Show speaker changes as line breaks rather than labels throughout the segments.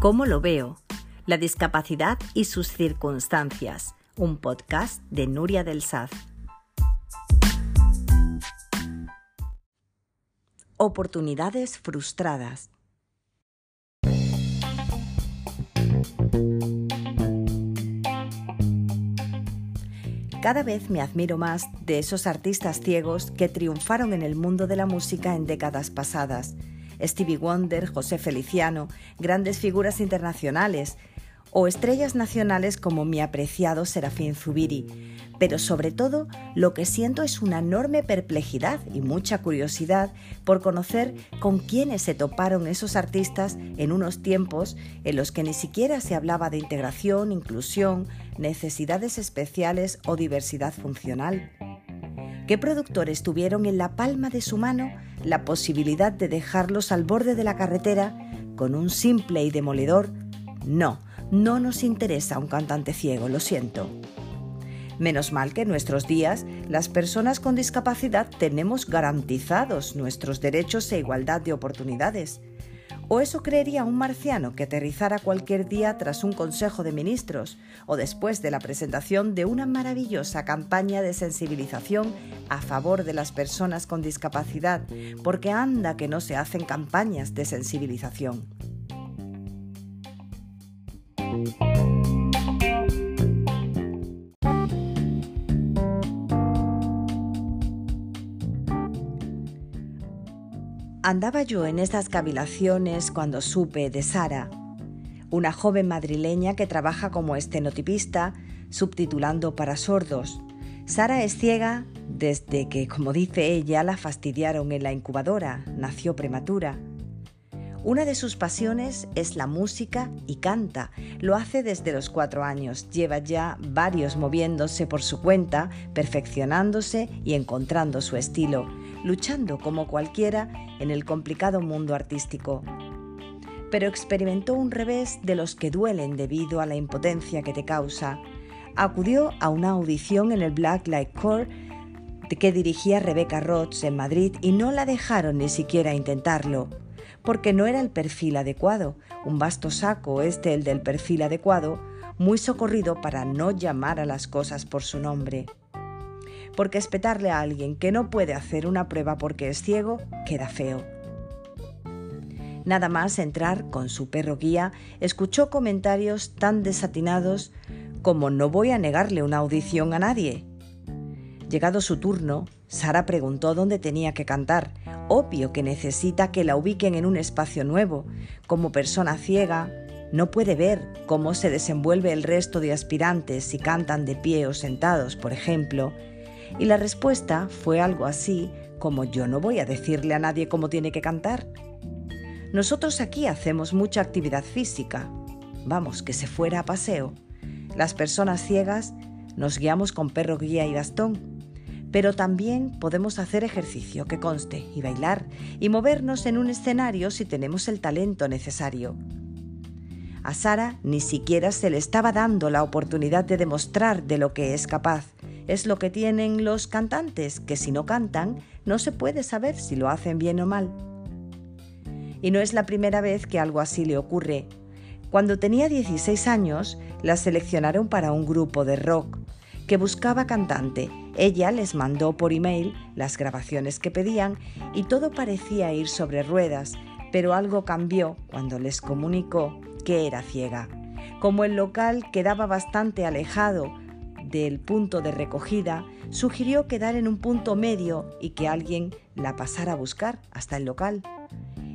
¿Cómo lo veo? La discapacidad y sus circunstancias. Un podcast de Nuria del Saz. Oportunidades frustradas. Cada vez me admiro más de esos artistas ciegos que triunfaron en el mundo de la música en décadas pasadas Stevie Wonder, José Feliciano, grandes figuras internacionales o estrellas nacionales como mi apreciado Serafín Zubiri. Pero sobre todo, lo que siento es una enorme perplejidad y mucha curiosidad por conocer con quiénes se toparon esos artistas en unos tiempos en los que ni siquiera se hablaba de integración, inclusión, necesidades especiales o diversidad funcional. ¿Qué productores tuvieron en la palma de su mano la posibilidad de dejarlos al borde de la carretera con un simple y demoledor no, no nos interesa un cantante ciego, lo siento. Menos mal que en nuestros días las personas con discapacidad tenemos garantizados nuestros derechos e igualdad de oportunidades. ¿O eso creería un marciano que aterrizara cualquier día tras un consejo de ministros o después de la presentación de una maravillosa campaña de sensibilización a favor de las personas con discapacidad? Porque anda que no se hacen campañas de sensibilización. Andaba yo en estas cavilaciones cuando supe de Sara, una joven madrileña que trabaja como estenotipista subtitulando para sordos. Sara es ciega desde que, como dice ella, la fastidiaron en la incubadora, nació prematura. Una de sus pasiones es la música y canta. Lo hace desde los cuatro años. Lleva ya varios moviéndose por su cuenta, perfeccionándose y encontrando su estilo, luchando como cualquiera en el complicado mundo artístico. Pero experimentó un revés de los que duelen debido a la impotencia que te causa. Acudió a una audición en el Black Light Core que dirigía Rebecca Roth en Madrid y no la dejaron ni siquiera intentarlo porque no era el perfil adecuado, un vasto saco, este el del perfil adecuado, muy socorrido para no llamar a las cosas por su nombre. Porque espetarle a alguien que no puede hacer una prueba porque es ciego queda feo. Nada más entrar con su perro guía, escuchó comentarios tan desatinados como no voy a negarle una audición a nadie. Llegado su turno, Sara preguntó dónde tenía que cantar obvio que necesita que la ubiquen en un espacio nuevo. Como persona ciega, no puede ver cómo se desenvuelve el resto de aspirantes si cantan de pie o sentados, por ejemplo. Y la respuesta fue algo así como yo no voy a decirle a nadie cómo tiene que cantar. Nosotros aquí hacemos mucha actividad física. Vamos, que se fuera a paseo. Las personas ciegas nos guiamos con perro guía y bastón pero también podemos hacer ejercicio que conste y bailar y movernos en un escenario si tenemos el talento necesario. A Sara ni siquiera se le estaba dando la oportunidad de demostrar de lo que es capaz. Es lo que tienen los cantantes, que si no cantan, no se puede saber si lo hacen bien o mal. Y no es la primera vez que algo así le ocurre. Cuando tenía 16 años, la seleccionaron para un grupo de rock que buscaba cantante. Ella les mandó por email las grabaciones que pedían y todo parecía ir sobre ruedas, pero algo cambió cuando les comunicó que era ciega. Como el local quedaba bastante alejado del punto de recogida, sugirió quedar en un punto medio y que alguien la pasara a buscar hasta el local.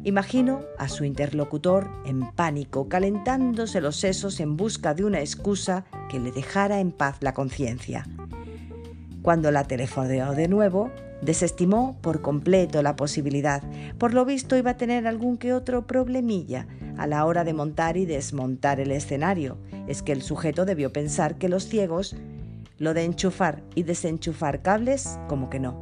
Imagino a su interlocutor en pánico, calentándose los sesos en busca de una excusa que le dejara en paz la conciencia. Cuando la telefoneó de nuevo, desestimó por completo la posibilidad. Por lo visto iba a tener algún que otro problemilla a la hora de montar y desmontar el escenario. Es que el sujeto debió pensar que los ciegos, lo de enchufar y desenchufar cables, como que no.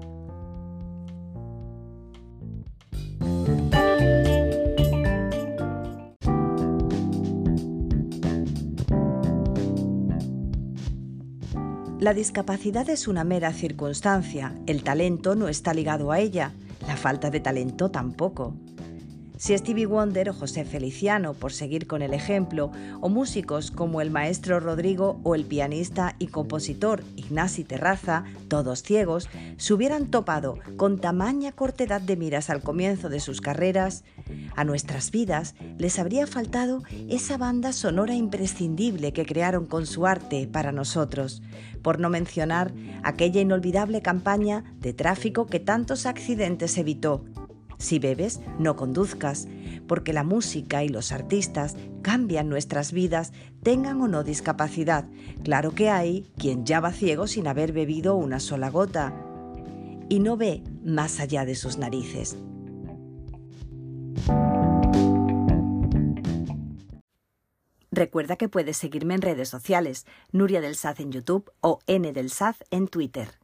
La discapacidad es una mera circunstancia, el talento no está ligado a ella, la falta de talento tampoco. Si Stevie Wonder o José Feliciano, por seguir con el ejemplo, o músicos como el maestro Rodrigo o el pianista y compositor Ignasi Terraza, todos ciegos, se hubieran topado con tamaña cortedad de miras al comienzo de sus carreras, a nuestras vidas les habría faltado esa banda sonora imprescindible que crearon con su arte para nosotros, por no mencionar aquella inolvidable campaña de tráfico que tantos accidentes evitó si bebes, no conduzcas, porque la música y los artistas cambian nuestras vidas, tengan o no discapacidad. Claro que hay quien ya va ciego sin haber bebido una sola gota y no ve más allá de sus narices. Recuerda que puedes seguirme en redes sociales, Nuria del Saz en YouTube o N del Saz en Twitter.